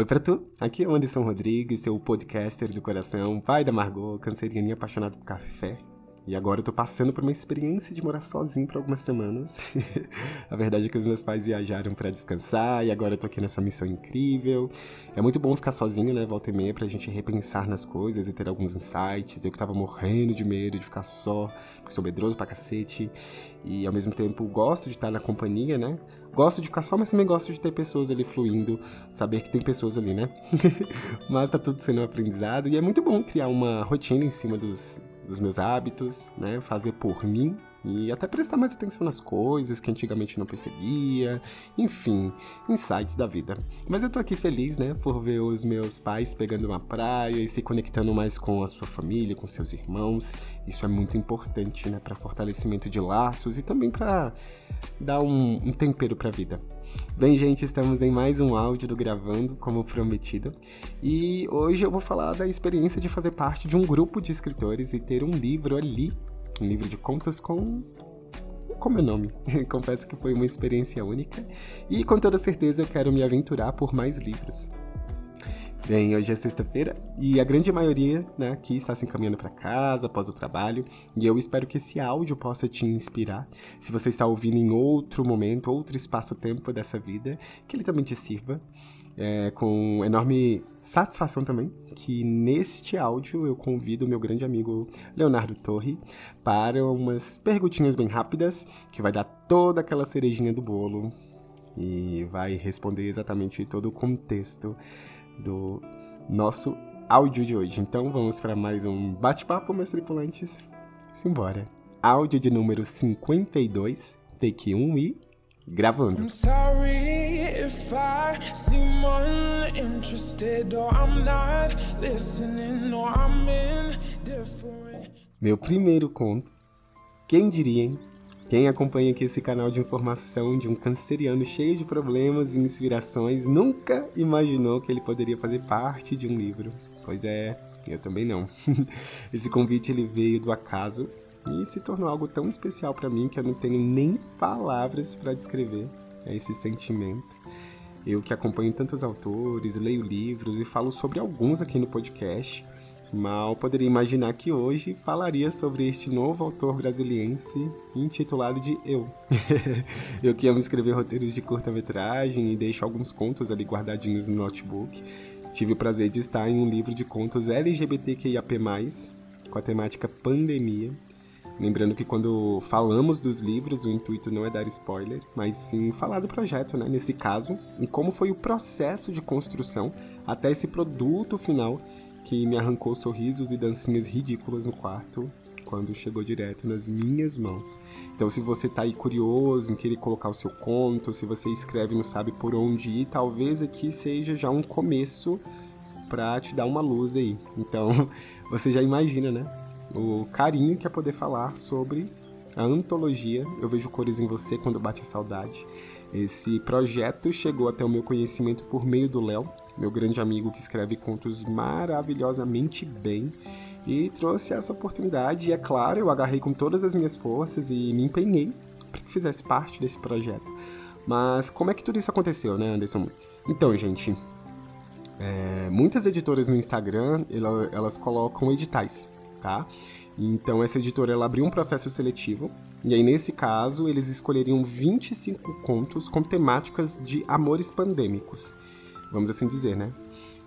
Oi pra tu, aqui é o Anderson Rodrigues, seu podcaster do coração, pai da Margot, cancerianinha apaixonado por café. E agora eu tô passando por uma experiência de morar sozinho por algumas semanas. a verdade é que os meus pais viajaram para descansar e agora eu tô aqui nessa missão incrível. É muito bom ficar sozinho, né, volta e meia, pra gente repensar nas coisas e ter alguns insights. Eu que tava morrendo de medo de ficar só, porque sou medroso pra cacete. E ao mesmo tempo gosto de estar na companhia, né? Gosto de ficar só, mas também gosto de ter pessoas ali fluindo, saber que tem pessoas ali, né? mas tá tudo sendo um aprendizado e é muito bom criar uma rotina em cima dos, dos meus hábitos, né? Fazer por mim e até prestar mais atenção nas coisas que antigamente não percebia, enfim, insights da vida. Mas eu tô aqui feliz, né, por ver os meus pais pegando uma praia e se conectando mais com a sua família, com seus irmãos. Isso é muito importante, né, para fortalecimento de laços e também para dar um, um tempero para a vida. Bem, gente, estamos em mais um áudio do Gravando, como prometido, e hoje eu vou falar da experiência de fazer parte de um grupo de escritores e ter um livro ali um livro de contas com com meu nome. Confesso que foi uma experiência única e com toda certeza eu quero me aventurar por mais livros. Bem, hoje é sexta-feira e a grande maioria né, aqui está se encaminhando para casa após o trabalho e eu espero que esse áudio possa te inspirar. Se você está ouvindo em outro momento, outro espaço-tempo dessa vida, que ele também te sirva. É, com enorme satisfação também que neste áudio eu convido o meu grande amigo Leonardo Torre para umas perguntinhas bem rápidas que vai dar toda aquela cerejinha do bolo e vai responder exatamente todo o contexto do nosso áudio de hoje. Então vamos para mais um bate-papo, meus tripulantes. Simbora. Áudio de número 52, take 1 e gravando. Meu primeiro conto. Quem diria, hein? Quem acompanha aqui esse canal de informação de um canceriano cheio de problemas e inspirações nunca imaginou que ele poderia fazer parte de um livro. Pois é, eu também não. esse convite ele veio do acaso e se tornou algo tão especial para mim que eu não tenho nem palavras para descrever esse sentimento. Eu que acompanho tantos autores, leio livros e falo sobre alguns aqui no podcast Mal poderia imaginar que hoje falaria sobre este novo autor brasiliense intitulado de Eu. eu que amo escrever roteiros de curta-metragem e deixo alguns contos ali guardadinhos no notebook. Tive o prazer de estar em um livro de contos LGBTQIAP+, com a temática pandemia. Lembrando que quando falamos dos livros, o intuito não é dar spoiler, mas sim falar do projeto, né? Nesse caso, e como foi o processo de construção até esse produto final que me arrancou sorrisos e dancinhas ridículas no quarto quando chegou direto nas minhas mãos. Então, se você tá aí curioso em querer colocar o seu conto, se você escreve e não sabe por onde ir, talvez aqui seja já um começo para te dar uma luz aí. Então, você já imagina, né? O carinho que é poder falar sobre a antologia Eu Vejo Cores em Você Quando Bate a Saudade. Esse projeto chegou até o meu conhecimento por meio do Léo, meu grande amigo que escreve contos maravilhosamente bem e trouxe essa oportunidade. E é claro, eu agarrei com todas as minhas forças e me empenhei para que fizesse parte desse projeto. Mas como é que tudo isso aconteceu, né, Anderson? Então, gente, é, muitas editoras no Instagram elas, elas colocam editais, tá? Então essa editora ela abriu um processo seletivo e aí nesse caso eles escolheriam 25 contos com temáticas de amores pandêmicos vamos assim dizer, né?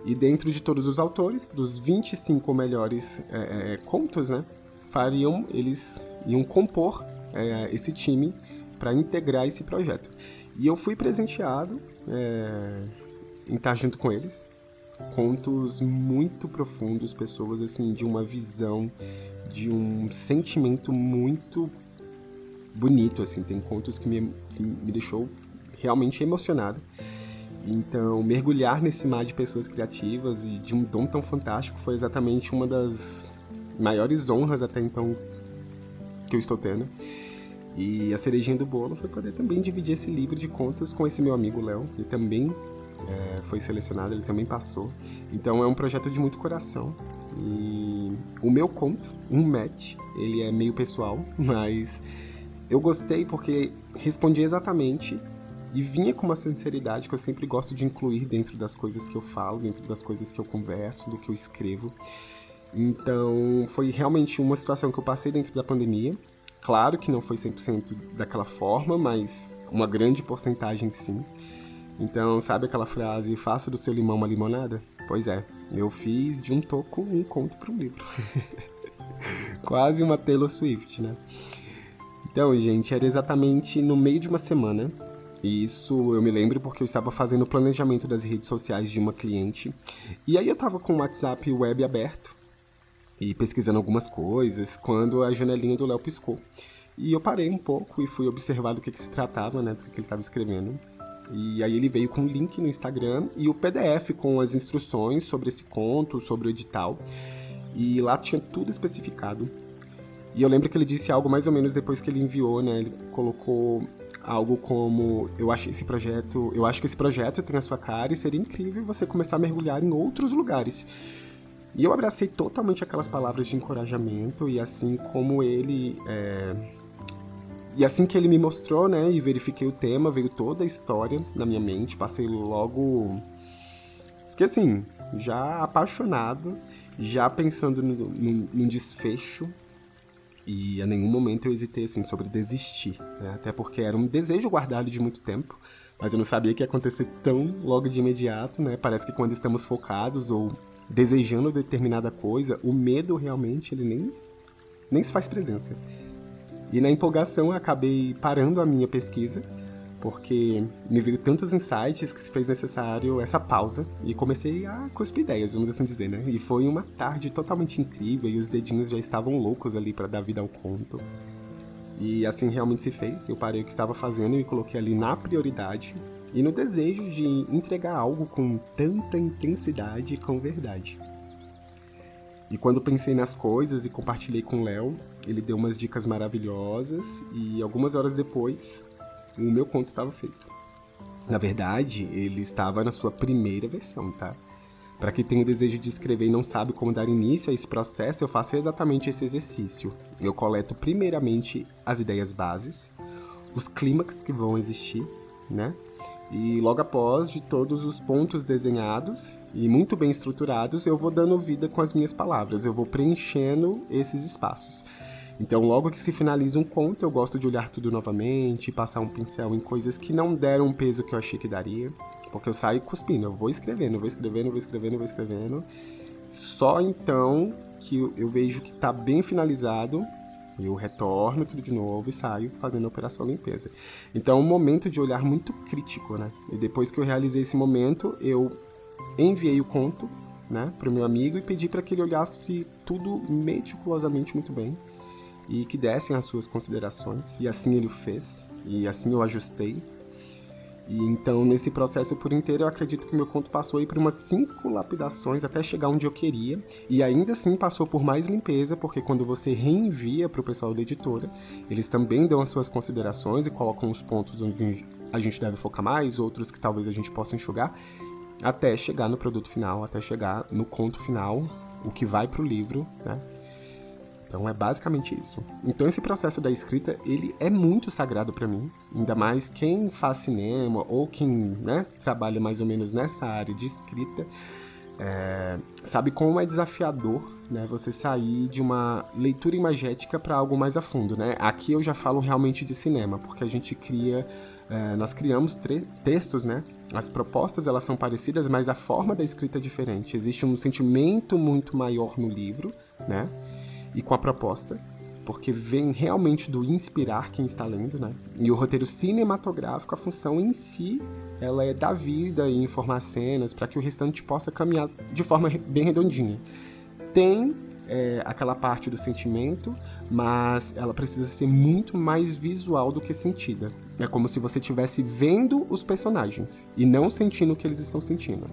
E dentro de todos os autores, dos 25 melhores é, é, contos, né? Fariam, eles iam compor é, esse time para integrar esse projeto. E eu fui presenteado é, em estar junto com eles. Contos muito profundos, pessoas assim de uma visão, de um sentimento muito bonito, assim. Tem contos que me, que me deixou realmente emocionado. Então, mergulhar nesse mar de pessoas criativas e de um dom tão fantástico foi exatamente uma das maiores honras até então que eu estou tendo. E a cerejinha do bolo foi poder também dividir esse livro de contos com esse meu amigo Léo. Ele também é, foi selecionado, ele também passou. Então é um projeto de muito coração. E o meu conto, um match, ele é meio pessoal, mas eu gostei porque respondi exatamente e vinha com uma sinceridade que eu sempre gosto de incluir dentro das coisas que eu falo, dentro das coisas que eu converso, do que eu escrevo. Então, foi realmente uma situação que eu passei dentro da pandemia. Claro que não foi 100% daquela forma, mas uma grande porcentagem sim. Então, sabe aquela frase, faça do seu limão uma limonada? Pois é, eu fiz de um toco um conto para um livro. Quase uma Taylor Swift, né? Então, gente, era exatamente no meio de uma semana. E isso eu me lembro porque eu estava fazendo o planejamento das redes sociais de uma cliente. E aí eu estava com o WhatsApp web aberto e pesquisando algumas coisas quando a janelinha do Léo piscou. E eu parei um pouco e fui observar do que, que se tratava, né, do que, que ele estava escrevendo. E aí ele veio com um link no Instagram e o PDF com as instruções sobre esse conto, sobre o edital. E lá tinha tudo especificado. E eu lembro que ele disse algo mais ou menos depois que ele enviou, né? Ele colocou algo como eu acho esse projeto, eu acho que esse projeto tem a sua cara e seria incrível você começar a mergulhar em outros lugares. E eu abracei totalmente aquelas palavras de encorajamento e assim como ele é... e assim que ele me mostrou, né, e verifiquei o tema, veio toda a história na minha mente, passei logo fiquei assim, já apaixonado, já pensando no desfecho e a nenhum momento eu hesitei assim sobre desistir, né? até porque era um desejo guardado de muito tempo, mas eu não sabia que ia acontecer tão logo de imediato, né? Parece que quando estamos focados ou desejando determinada coisa, o medo realmente ele nem nem se faz presença. E na empolgação eu acabei parando a minha pesquisa porque me veio tantos insights que se fez necessário essa pausa e comecei a cuspir ideias, vamos assim dizer, né? E foi uma tarde totalmente incrível e os dedinhos já estavam loucos ali para dar vida ao conto. E assim realmente se fez. Eu parei o que estava fazendo e coloquei ali na prioridade e no desejo de entregar algo com tanta intensidade e com verdade. E quando pensei nas coisas e compartilhei com o Léo, ele deu umas dicas maravilhosas e algumas horas depois o meu conto estava feito. Na verdade, ele estava na sua primeira versão, tá? Para quem tem o desejo de escrever e não sabe como dar início a esse processo, eu faço exatamente esse exercício. Eu coleto primeiramente as ideias bases, os clímax que vão existir, né? E logo após de todos os pontos desenhados e muito bem estruturados, eu vou dando vida com as minhas palavras, eu vou preenchendo esses espaços. Então, logo que se finaliza um conto, eu gosto de olhar tudo novamente, passar um pincel em coisas que não deram o peso que eu achei que daria. Porque eu saio cuspindo, eu vou escrevendo, vou escrevendo, vou escrevendo, vou escrevendo. Só então que eu vejo que está bem finalizado, eu retorno tudo de novo e saio fazendo a operação limpeza. Então é um momento de olhar muito crítico, né? E depois que eu realizei esse momento, eu enviei o conto, né, para o meu amigo e pedi para que ele olhasse tudo meticulosamente muito bem e que dessem as suas considerações. E assim ele o fez, e assim eu ajustei. E então, nesse processo por inteiro, eu acredito que meu conto passou aí por umas cinco lapidações até chegar onde eu queria. E ainda assim passou por mais limpeza, porque quando você reenvia para o pessoal da editora, eles também dão as suas considerações e colocam os pontos onde a gente deve focar mais, outros que talvez a gente possa enxugar, até chegar no produto final, até chegar no conto final, o que vai para o livro, né? Então é basicamente isso. Então esse processo da escrita, ele é muito sagrado para mim, ainda mais quem faz cinema ou quem né, trabalha mais ou menos nessa área de escrita, é, sabe como é desafiador né, você sair de uma leitura imagética para algo mais a fundo. Né? Aqui eu já falo realmente de cinema, porque a gente cria, é, nós criamos textos, né? As propostas elas são parecidas, mas a forma da escrita é diferente. Existe um sentimento muito maior no livro, né? E com a proposta, porque vem realmente do inspirar quem está lendo, né? E o roteiro cinematográfico, a função em si, ela é dar vida e informar cenas para que o restante possa caminhar de forma bem redondinha. Tem é, aquela parte do sentimento, mas ela precisa ser muito mais visual do que sentida. É como se você estivesse vendo os personagens e não sentindo o que eles estão sentindo.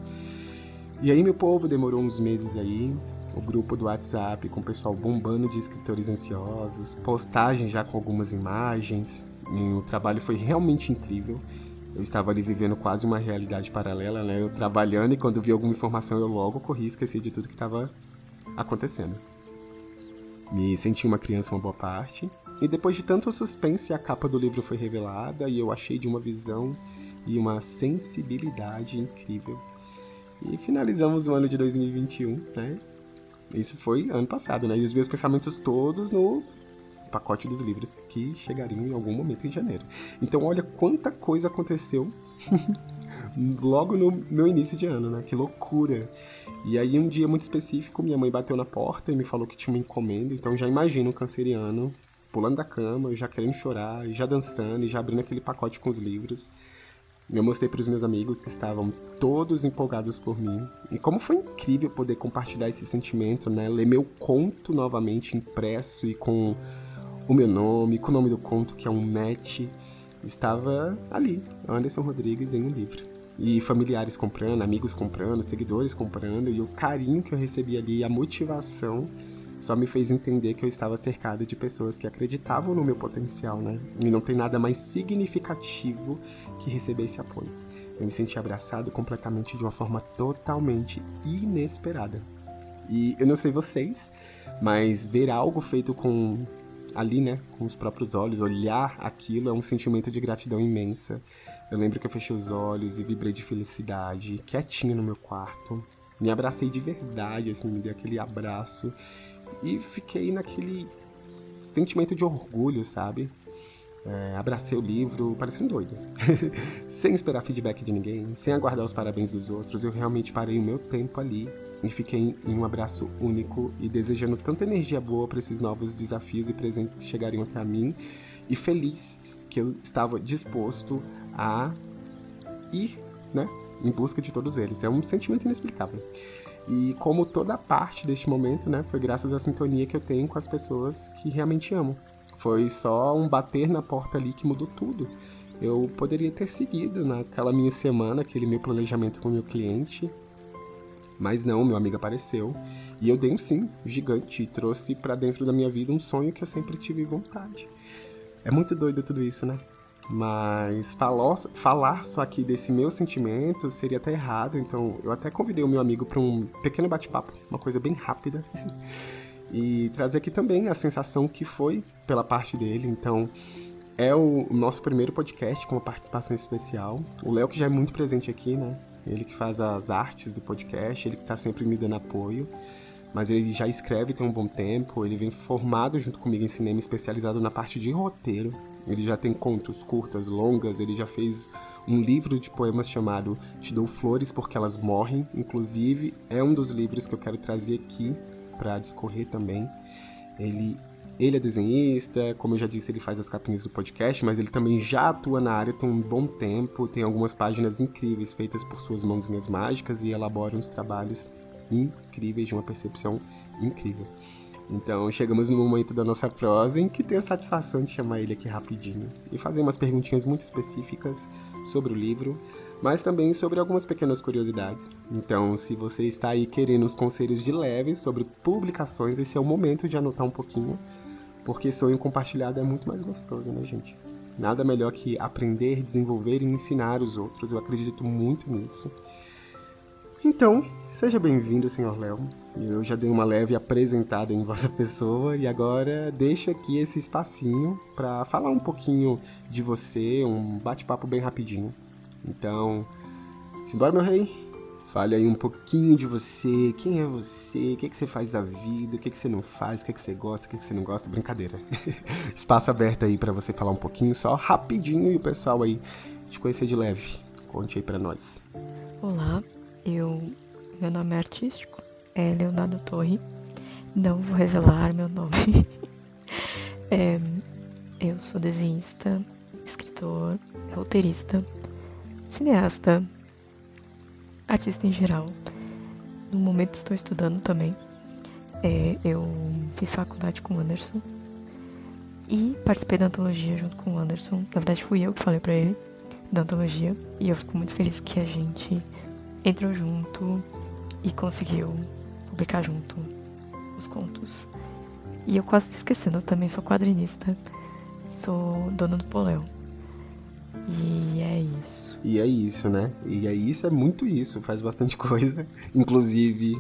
E aí, meu povo, demorou uns meses aí, o grupo do WhatsApp com o pessoal bombando de escritores ansiosos, postagens já com algumas imagens. o trabalho foi realmente incrível. Eu estava ali vivendo quase uma realidade paralela, né? Eu trabalhando e quando vi alguma informação eu logo corri e esqueci de tudo que estava acontecendo. Me senti uma criança uma boa parte. E depois de tanto suspense, a capa do livro foi revelada e eu achei de uma visão e uma sensibilidade incrível. E finalizamos o ano de 2021, né? Isso foi ano passado, né? E os meus pensamentos todos no pacote dos livros que chegariam em algum momento em janeiro. Então, olha quanta coisa aconteceu logo no, no início de ano, né? Que loucura! E aí, um dia muito específico, minha mãe bateu na porta e me falou que tinha uma encomenda. Então, já imagino um canceriano pulando da cama, já querendo chorar, já dançando, e já abrindo aquele pacote com os livros. Eu mostrei para os meus amigos que estavam todos empolgados por mim. E como foi incrível poder compartilhar esse sentimento, né? Ler meu conto novamente impresso e com o meu nome, com o nome do conto, que é um match. Estava ali, Anderson Rodrigues, em um livro. E familiares comprando, amigos comprando, seguidores comprando, e o carinho que eu recebi ali, a motivação só me fez entender que eu estava cercado de pessoas que acreditavam no meu potencial, né? E não tem nada mais significativo que receber esse apoio. Eu me senti abraçado completamente de uma forma totalmente inesperada. E eu não sei vocês, mas ver algo feito com ali, né, com os próprios olhos, olhar aquilo é um sentimento de gratidão imensa. Eu lembro que eu fechei os olhos e vibrei de felicidade, quietinho no meu quarto. Me abracei de verdade, assim, me dei aquele abraço e fiquei naquele sentimento de orgulho, sabe? É, abracei o livro, parecia um doido. sem esperar feedback de ninguém, sem aguardar os parabéns dos outros, eu realmente parei o meu tempo ali e fiquei em um abraço único e desejando tanta energia boa para esses novos desafios e presentes que chegariam até a mim e feliz que eu estava disposto a ir, né, em busca de todos eles. É um sentimento inexplicável. E como toda parte deste momento, né, foi graças à sintonia que eu tenho com as pessoas que realmente amo. Foi só um bater na porta ali que mudou tudo. Eu poderia ter seguido naquela minha semana, aquele meu planejamento com o meu cliente, mas não, meu amigo apareceu e eu dei um sim gigante e trouxe para dentro da minha vida um sonho que eu sempre tive vontade. É muito doido tudo isso, né? Mas falar, falar só aqui desse meu sentimento seria até errado, então eu até convidei o meu amigo para um pequeno bate-papo, uma coisa bem rápida. e trazer aqui também a sensação que foi pela parte dele. Então, é o nosso primeiro podcast com uma participação especial. O Léo, que já é muito presente aqui, né? Ele que faz as artes do podcast, ele que está sempre me dando apoio. Mas ele já escreve tem um bom tempo, ele vem formado junto comigo em cinema, especializado na parte de roteiro. Ele já tem contos curtas, longas, ele já fez um livro de poemas chamado Te Dou Flores Porque Elas Morrem. Inclusive, é um dos livros que eu quero trazer aqui para discorrer também. Ele, ele é desenhista, como eu já disse, ele faz as capinhas do podcast, mas ele também já atua na área tem um bom tempo, tem algumas páginas incríveis feitas por suas mãozinhas mágicas e elabora uns trabalhos incríveis de uma percepção incrível. Então chegamos no momento da nossa prosa em que tenho a satisfação de chamar ele aqui rapidinho e fazer umas perguntinhas muito específicas sobre o livro, mas também sobre algumas pequenas curiosidades. Então, se você está aí querendo os conselhos de leve sobre publicações, esse é o momento de anotar um pouquinho, porque sonho compartilhado é muito mais gostoso, né, gente? Nada melhor que aprender, desenvolver e ensinar os outros. Eu acredito muito nisso. Então, seja bem-vindo, Sr. Léo. Eu já dei uma leve apresentada em vossa pessoa e agora deixo aqui esse espacinho para falar um pouquinho de você, um bate-papo bem rapidinho. Então, simbora, meu rei. Fale aí um pouquinho de você, quem é você, o que, é que você faz da vida, o que, é que você não faz, o que, é que você gosta, o que, é que você não gosta. Brincadeira. Espaço aberto aí para você falar um pouquinho, só rapidinho e o pessoal aí te conhecer de leve. Conte aí para nós. Olá, eu, meu nome é artístico, é Leonardo Torre. Não vou revelar meu nome. é, eu sou desenhista, escritor, roteirista, cineasta, artista em geral. No momento estou estudando também. É, eu fiz faculdade com o Anderson e participei da antologia junto com o Anderson. Na verdade, fui eu que falei para ele da antologia e eu fico muito feliz que a gente entrou junto e conseguiu publicar junto os contos. E eu quase esquecendo, eu também sou quadrinista, sou dona do Poléu. E é isso. E é isso, né? E é isso, é muito isso, faz bastante coisa. Inclusive,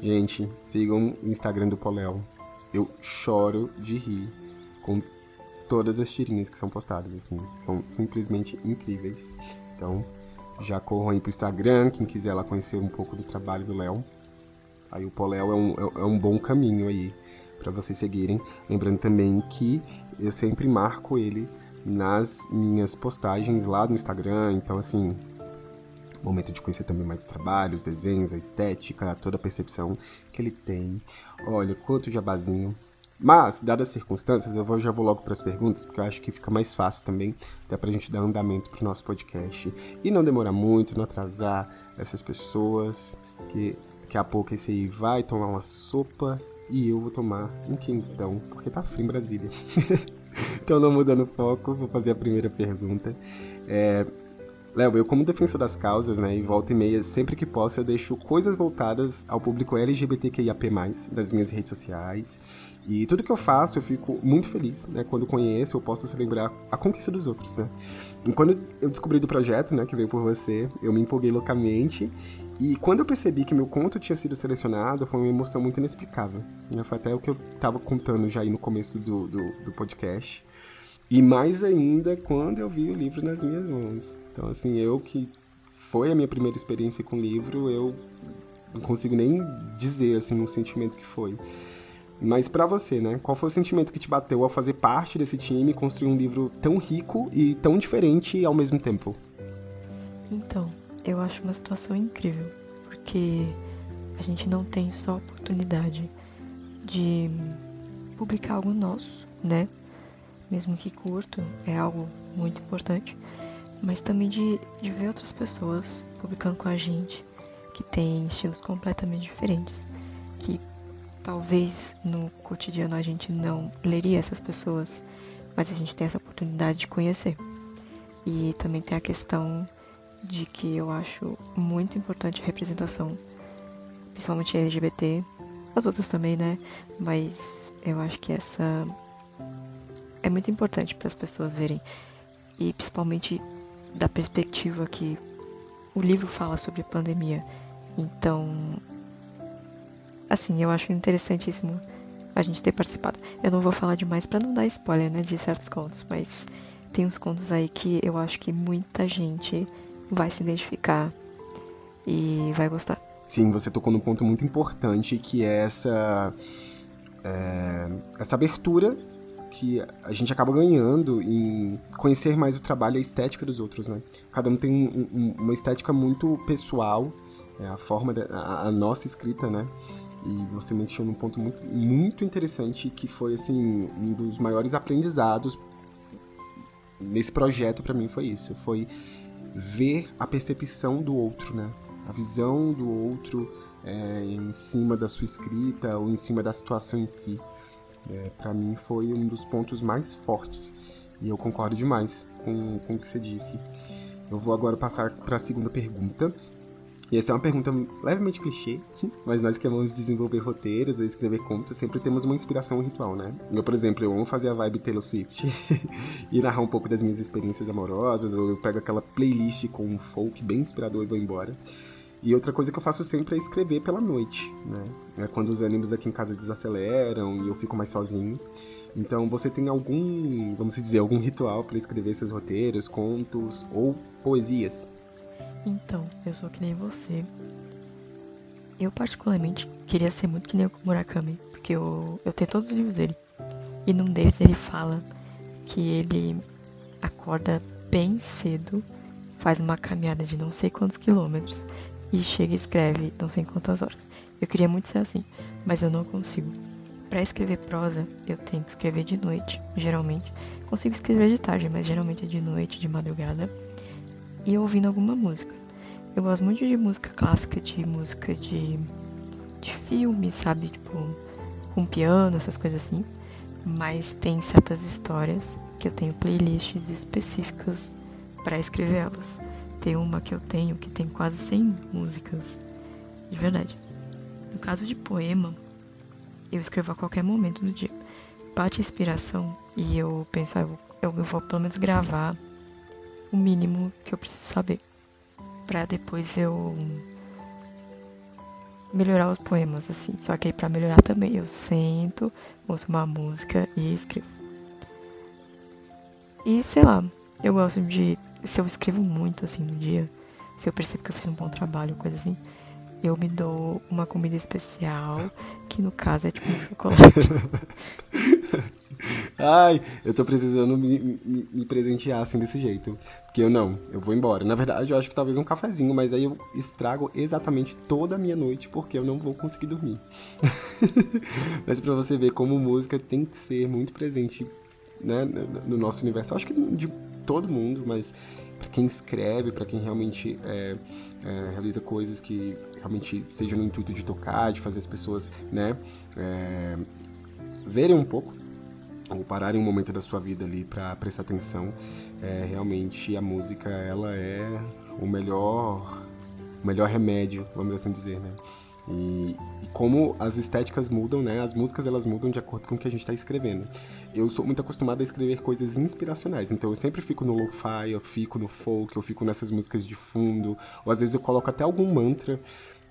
gente, sigam o Instagram do Poléu. Eu choro de rir com todas as tirinhas que são postadas, assim. São simplesmente incríveis. Então, já corram aí pro Instagram, quem quiser lá conhecer um pouco do trabalho do Léo. Aí o Poléu é um, é, é um bom caminho aí para vocês seguirem. Lembrando também que eu sempre marco ele nas minhas postagens lá no Instagram, então assim, momento de conhecer também mais o trabalho, os desenhos, a estética, toda a percepção que ele tem. Olha, quanto jabazinho. Mas, dadas as circunstâncias, eu vou, já vou logo para as perguntas, porque eu acho que fica mais fácil também, até para a gente dar andamento para o nosso podcast. E não demorar muito, não atrasar essas pessoas, que daqui a pouco esse aí vai tomar uma sopa e eu vou tomar um quentão, porque tá frio em Brasília. então, não mudando o foco, vou fazer a primeira pergunta. É, Léo, eu como defensor das causas, né, e volta e meia, sempre que posso, eu deixo coisas voltadas ao público LGBTQIAP+, das minhas redes sociais. E tudo que eu faço, eu fico muito feliz, né, quando conheço, eu posso celebrar a conquista dos outros, né. E quando eu descobri do projeto, né, que veio por você, eu me empolguei loucamente. E quando eu percebi que meu conto tinha sido selecionado, foi uma emoção muito inexplicável. Né? Foi até o que eu estava contando já aí no começo do, do, do podcast. E mais ainda quando eu vi o livro nas minhas mãos. Então, assim, eu que foi a minha primeira experiência com o livro, eu não consigo nem dizer, assim, o sentimento que foi. Mas para você, né? Qual foi o sentimento que te bateu ao fazer parte desse time e construir um livro tão rico e tão diferente ao mesmo tempo? Então, eu acho uma situação incrível, porque a gente não tem só oportunidade de publicar algo nosso, né? Mesmo que curto, é algo muito importante, mas também de, de ver outras pessoas publicando com a gente que tem estilos completamente diferentes, que talvez no cotidiano a gente não leria essas pessoas, mas a gente tem essa oportunidade de conhecer. E também tem a questão de que eu acho muito importante a representação, principalmente LGBT, as outras também, né? Mas eu acho que essa é muito importante para as pessoas verem e principalmente da perspectiva que o livro fala sobre a pandemia. Então, assim, eu acho interessantíssimo a gente ter participado. Eu não vou falar demais para não dar spoiler, né, de certos contos, mas tem uns contos aí que eu acho que muita gente vai se identificar e vai gostar. Sim, você tocou num ponto muito importante que é essa é, essa abertura que a gente acaba ganhando em conhecer mais o trabalho e a estética dos outros, né? Cada um tem um, um, uma estética muito pessoal, é, a forma, da, a, a, nossa escrita, né? E você mencionou um ponto muito, muito interessante que foi, assim, um dos maiores aprendizados nesse projeto para mim foi isso, foi ver a percepção do outro, né? A visão do outro é, em cima da sua escrita ou em cima da situação em si. É, para mim foi um dos pontos mais fortes e eu concordo demais com, com o que você disse. Eu vou agora passar para a segunda pergunta. E essa é uma pergunta levemente clichê, mas nós que amamos desenvolver roteiros ou escrever contos, sempre temos uma inspiração ritual, né? Eu, por exemplo, eu amo fazer a vibe Taylor Swift e narrar um pouco das minhas experiências amorosas, ou eu pego aquela playlist com um folk bem inspirador e vou embora. E outra coisa que eu faço sempre é escrever pela noite, né? É quando os ânimos aqui em casa desaceleram e eu fico mais sozinho. Então, você tem algum, vamos dizer, algum ritual para escrever seus roteiros, contos ou poesias? Então, eu sou que nem você. Eu particularmente queria ser muito que nem o Murakami, porque eu, eu tenho todos os livros dele. E num deles ele fala que ele acorda bem cedo, faz uma caminhada de não sei quantos quilômetros e chega e escreve não sei quantas horas. Eu queria muito ser assim, mas eu não consigo. Para escrever prosa, eu tenho que escrever de noite, geralmente. Consigo escrever de tarde, mas geralmente é de noite, de madrugada. E ouvindo alguma música. Eu gosto muito de música clássica, de música de, de filme, sabe? Tipo, com piano, essas coisas assim. Mas tem certas histórias que eu tenho playlists específicas para escrever elas uma que eu tenho que tem quase 100 músicas. De verdade. No caso de poema, eu escrevo a qualquer momento do dia. Bate inspiração e eu penso, ah, eu, eu, eu vou pelo menos gravar o mínimo que eu preciso saber. Pra depois eu melhorar os poemas, assim. Só que aí pra melhorar também eu sento, ouço uma música e escrevo. E sei lá, eu gosto de se eu escrevo muito assim no dia, se eu percebo que eu fiz um bom trabalho, coisa assim, eu me dou uma comida especial, que no caso é tipo um chocolate. Ai, eu tô precisando me, me, me, presentear assim desse jeito. Porque eu não, eu vou embora. Na verdade, eu acho que talvez um cafezinho, mas aí eu estrago exatamente toda a minha noite porque eu não vou conseguir dormir. mas para você ver como música tem que ser muito presente né, no nosso universo. Eu acho que de todo mundo, mas para quem escreve, para quem realmente é, é, realiza coisas que realmente sejam no intuito de tocar, de fazer as pessoas, né, é, verem um pouco ou pararem um momento da sua vida ali para prestar atenção, é, realmente a música ela é o melhor, o melhor remédio, vamos assim dizer, né? E, como as estéticas mudam, né? As músicas elas mudam de acordo com o que a gente está escrevendo. Eu sou muito acostumado a escrever coisas inspiracionais, então eu sempre fico no lo-fi, eu fico no folk, eu fico nessas músicas de fundo, ou às vezes eu coloco até algum mantra.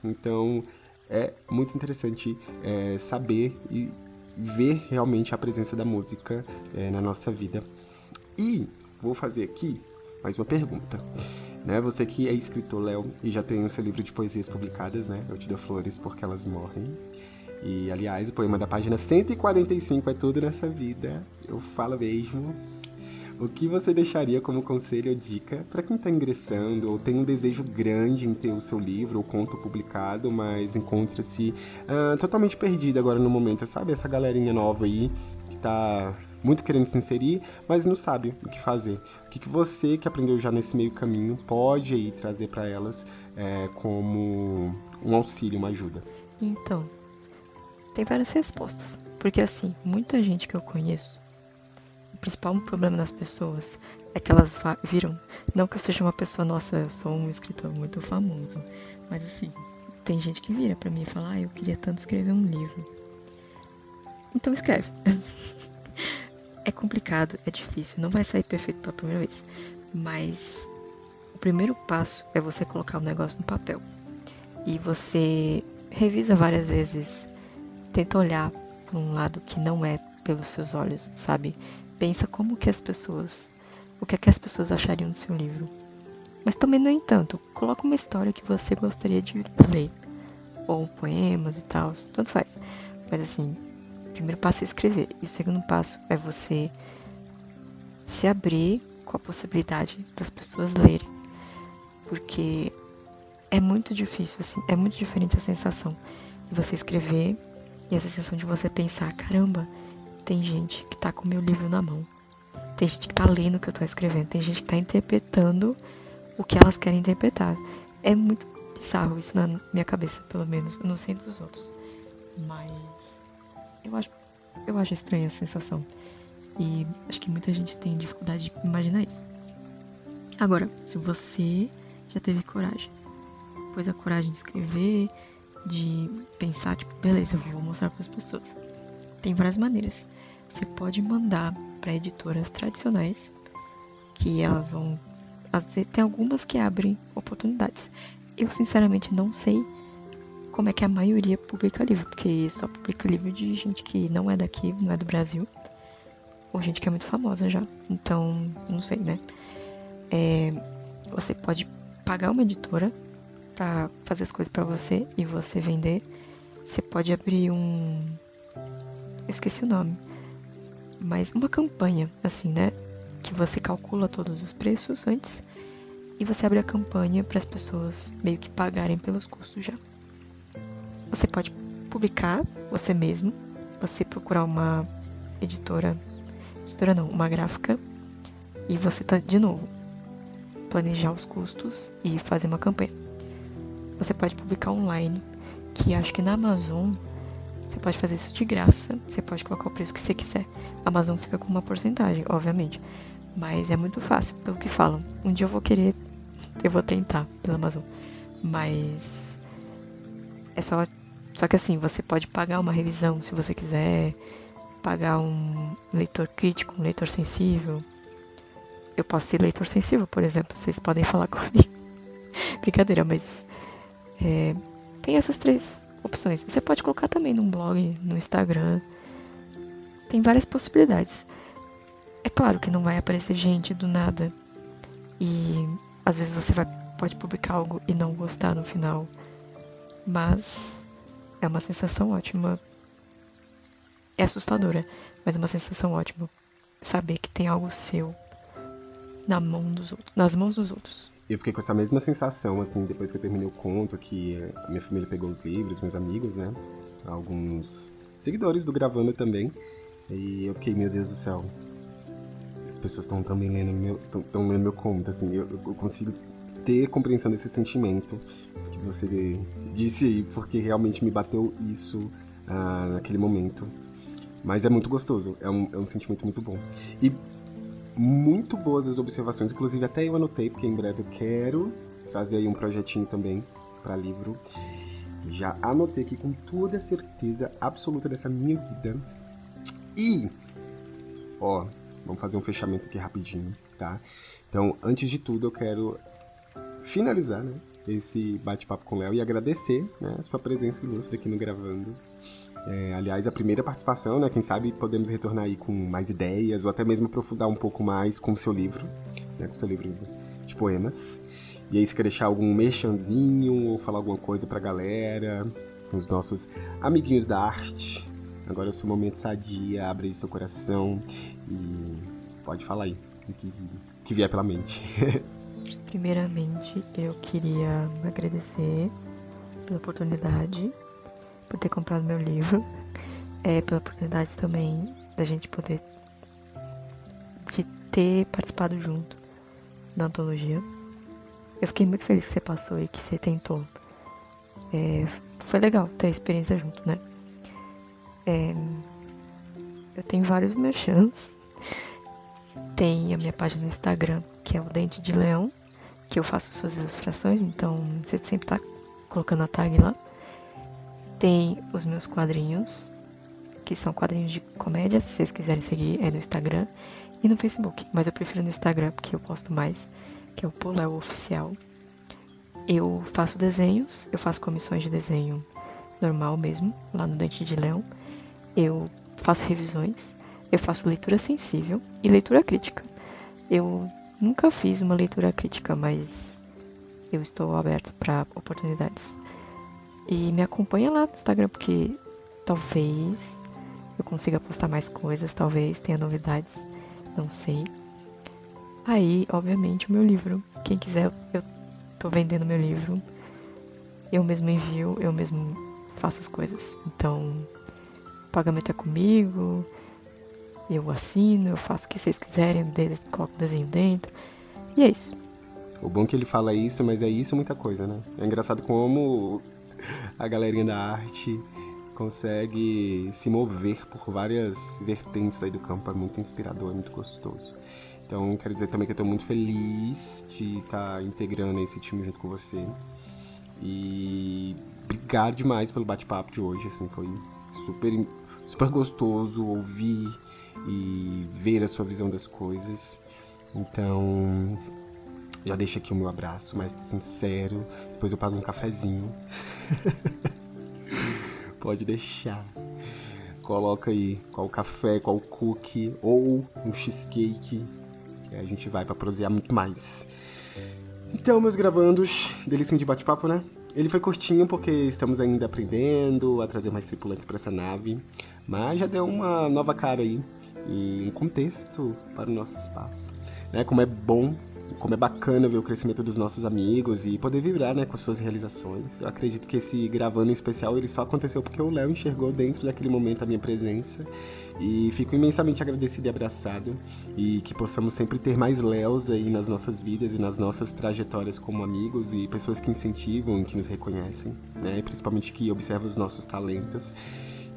Então é muito interessante é, saber e ver realmente a presença da música é, na nossa vida. E vou fazer aqui mais uma pergunta. Né? Você que é escritor, Léo, e já tem o seu livro de poesias publicadas, né? Eu te dou flores porque elas morrem. E, aliás, o poema da página 145 é tudo nessa vida. Eu falo mesmo. O que você deixaria como conselho ou dica para quem está ingressando ou tem um desejo grande em ter o seu livro ou conto publicado, mas encontra-se uh, totalmente perdido agora no momento? Sabe essa galerinha nova aí que está muito querendo se inserir, mas não sabe o que fazer. O que, que você que aprendeu já nesse meio caminho pode aí trazer para elas é, como um auxílio, uma ajuda? Então, tem várias respostas. Porque assim, muita gente que eu conheço o principal problema das pessoas é que elas viram. Não que eu seja uma pessoa, nossa, eu sou um escritor muito famoso. Mas assim, tem gente que vira para mim e fala, ah, eu queria tanto escrever um livro. Então escreve. é complicado, é difícil, não vai sair perfeito pela primeira vez. Mas o primeiro passo é você colocar o negócio no papel. E você revisa várias vezes, tenta olhar por um lado que não é pelos seus olhos, sabe? pensa como que as pessoas, o que é que as pessoas achariam do seu livro. Mas também, no entanto, coloca uma história que você gostaria de ler, ou poemas e tal, tanto faz. Mas assim, primeiro passo é escrever, e o segundo passo é você se abrir com a possibilidade das pessoas lerem. Porque é muito difícil, assim, é muito diferente a sensação de você escrever e a sensação de você pensar, caramba, tem gente que tá com meu livro na mão. Tem gente que tá lendo o que eu tô escrevendo. Tem gente que tá interpretando o que elas querem interpretar. É muito bizarro isso na minha cabeça, pelo menos. Eu não sei dos outros. Mas eu acho, eu acho estranha a sensação. E acho que muita gente tem dificuldade de imaginar isso. Agora, se você já teve coragem, pôs a coragem de escrever, de pensar, tipo, beleza, eu vou mostrar para as pessoas. Tem várias maneiras você pode mandar para editoras tradicionais, que elas vão. Tem algumas que abrem oportunidades. Eu sinceramente não sei como é que a maioria publica livro, porque só publica livro de gente que não é daqui, não é do Brasil, ou gente que é muito famosa já. Então, não sei, né? É, você pode pagar uma editora para fazer as coisas para você e você vender. Você pode abrir um. Eu esqueci o nome mas uma campanha, assim, né? Que você calcula todos os preços antes e você abre a campanha para as pessoas meio que pagarem pelos custos já. Você pode publicar você mesmo, você procurar uma editora, editora não, uma gráfica e você tá de novo planejar os custos e fazer uma campanha. Você pode publicar online, que acho que na Amazon você pode fazer isso de graça, você pode colocar o preço que você quiser. A Amazon fica com uma porcentagem, obviamente. Mas é muito fácil, pelo que falam. Um dia eu vou querer, eu vou tentar pela Amazon. Mas é só. Só que assim, você pode pagar uma revisão se você quiser, pagar um leitor crítico, um leitor sensível. Eu posso ser leitor sensível, por exemplo, vocês podem falar comigo. Brincadeira, mas é, tem essas três opções. Você pode colocar também num blog, no Instagram. Tem várias possibilidades. É claro que não vai aparecer gente do nada E às vezes você vai, pode publicar algo e não gostar no final. Mas é uma sensação ótima. É assustadora, mas é uma sensação ótima saber que tem algo seu na mão dos outros, nas mãos dos outros. Eu fiquei com essa mesma sensação, assim, depois que eu terminei o conto, que minha família pegou os livros, meus amigos, né? Alguns seguidores do Gravando também. E eu fiquei, meu Deus do céu. As pessoas estão também lendo meu, tão, lendo meu conto, assim, eu, eu consigo ter compreensão desse sentimento que você disse porque realmente me bateu isso ah, naquele momento. Mas é muito gostoso, é um, é um sentimento muito bom. E muito boas as observações, inclusive até eu anotei, porque em breve eu quero trazer aí um projetinho também para livro. Já anotei aqui com toda a certeza absoluta dessa minha vida. E, ó, vamos fazer um fechamento aqui rapidinho, tá? Então, antes de tudo, eu quero finalizar, né, esse bate-papo com o Léo e agradecer, né, a sua presença ilustre aqui no Gravando. É, aliás, a primeira participação, né? Quem sabe podemos retornar aí com mais ideias ou até mesmo aprofundar um pouco mais com o seu livro, né? Com o seu livro de poemas. E aí, se quer deixar algum merchanzinho ou falar alguma coisa pra galera, os nossos amiguinhos da arte. Agora é o seu momento sadia, abre aí seu coração e pode falar aí o que, que vier pela mente. Primeiramente, eu queria agradecer pela oportunidade por ter comprado meu livro, é, pela oportunidade também da gente poder de ter participado junto da antologia. Eu fiquei muito feliz que você passou e que você tentou. É, foi legal ter a experiência junto, né? É, eu tenho vários merchants. Tem a minha página no Instagram, que é o Dente de Leão, que eu faço suas ilustrações, então você sempre tá colocando a tag lá. Tem os meus quadrinhos, que são quadrinhos de comédia, se vocês quiserem seguir, é no Instagram e no Facebook. Mas eu prefiro no Instagram porque eu posto mais, que é o Poléu Oficial. Eu faço desenhos, eu faço comissões de desenho normal mesmo, lá no Dente de Leão. Eu faço revisões, eu faço leitura sensível e leitura crítica. Eu nunca fiz uma leitura crítica, mas eu estou aberto para oportunidades. E me acompanha lá no Instagram, porque talvez eu consiga postar mais coisas, talvez tenha novidades, não sei. Aí, obviamente, o meu livro. Quem quiser, eu tô vendendo meu livro. Eu mesmo envio, eu mesmo faço as coisas. Então, o pagamento é comigo, eu assino, eu faço o que vocês quiserem, coloco o desenho dentro. E é isso. O bom é que ele fala isso, mas é isso muita coisa, né? É engraçado como a galerinha da arte consegue se mover por várias vertentes aí do campo. É muito inspirador, é muito gostoso. Então, quero dizer também que eu estou muito feliz de estar tá integrando esse time junto com você. E obrigado demais pelo bate-papo de hoje, assim, foi super, super gostoso ouvir e ver a sua visão das coisas. Então, já deixa aqui o meu abraço mais sincero. Depois eu pago um cafezinho. Pode deixar. Coloca aí qual café, qual cookie ou um cheesecake. Que a gente vai para prosear muito mais. Então, meus gravandos, delicinho de bate-papo, né? Ele foi curtinho porque estamos ainda aprendendo a trazer mais tripulantes para essa nave, mas já deu uma nova cara aí e um contexto para o nosso espaço. Né? Como é bom como é bacana ver o crescimento dos nossos amigos e poder vibrar, né, com suas realizações. Eu acredito que esse gravando em especial ele só aconteceu porque o Léo enxergou dentro daquele momento a minha presença e fico imensamente agradecido e abraçado e que possamos sempre ter mais Léos aí nas nossas vidas e nas nossas trajetórias como amigos e pessoas que incentivam que nos reconhecem, né, principalmente que observam os nossos talentos.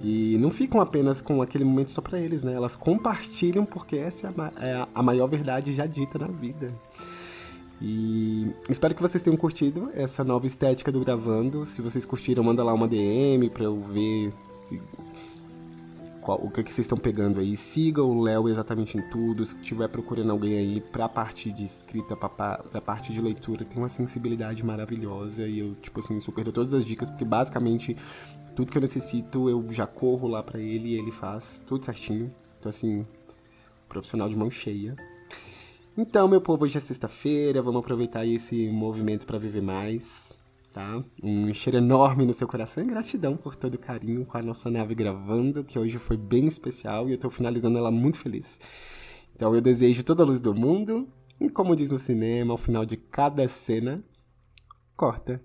E não ficam apenas com aquele momento só para eles, né? Elas compartilham porque essa é a, é a maior verdade já dita na vida. E espero que vocês tenham curtido essa nova estética do gravando. Se vocês curtiram, manda lá uma DM pra eu ver se, qual, o que, que vocês estão pegando aí. Siga o Léo exatamente em tudo. Se tiver procurando alguém aí pra parte de escrita, pra, pra parte de leitura, tem uma sensibilidade maravilhosa. E eu, tipo assim, super dou todas as dicas, porque basicamente tudo que eu necessito, eu já corro lá para ele e ele faz tudo certinho. Então, assim, profissional de mão cheia. Então, meu povo, hoje é sexta-feira, vamos aproveitar esse movimento para viver mais, tá? Um cheiro enorme no seu coração e gratidão por todo o carinho com a nossa nave gravando, que hoje foi bem especial e eu tô finalizando ela muito feliz. Então, eu desejo toda a luz do mundo e, como diz no cinema, ao final de cada cena, corta.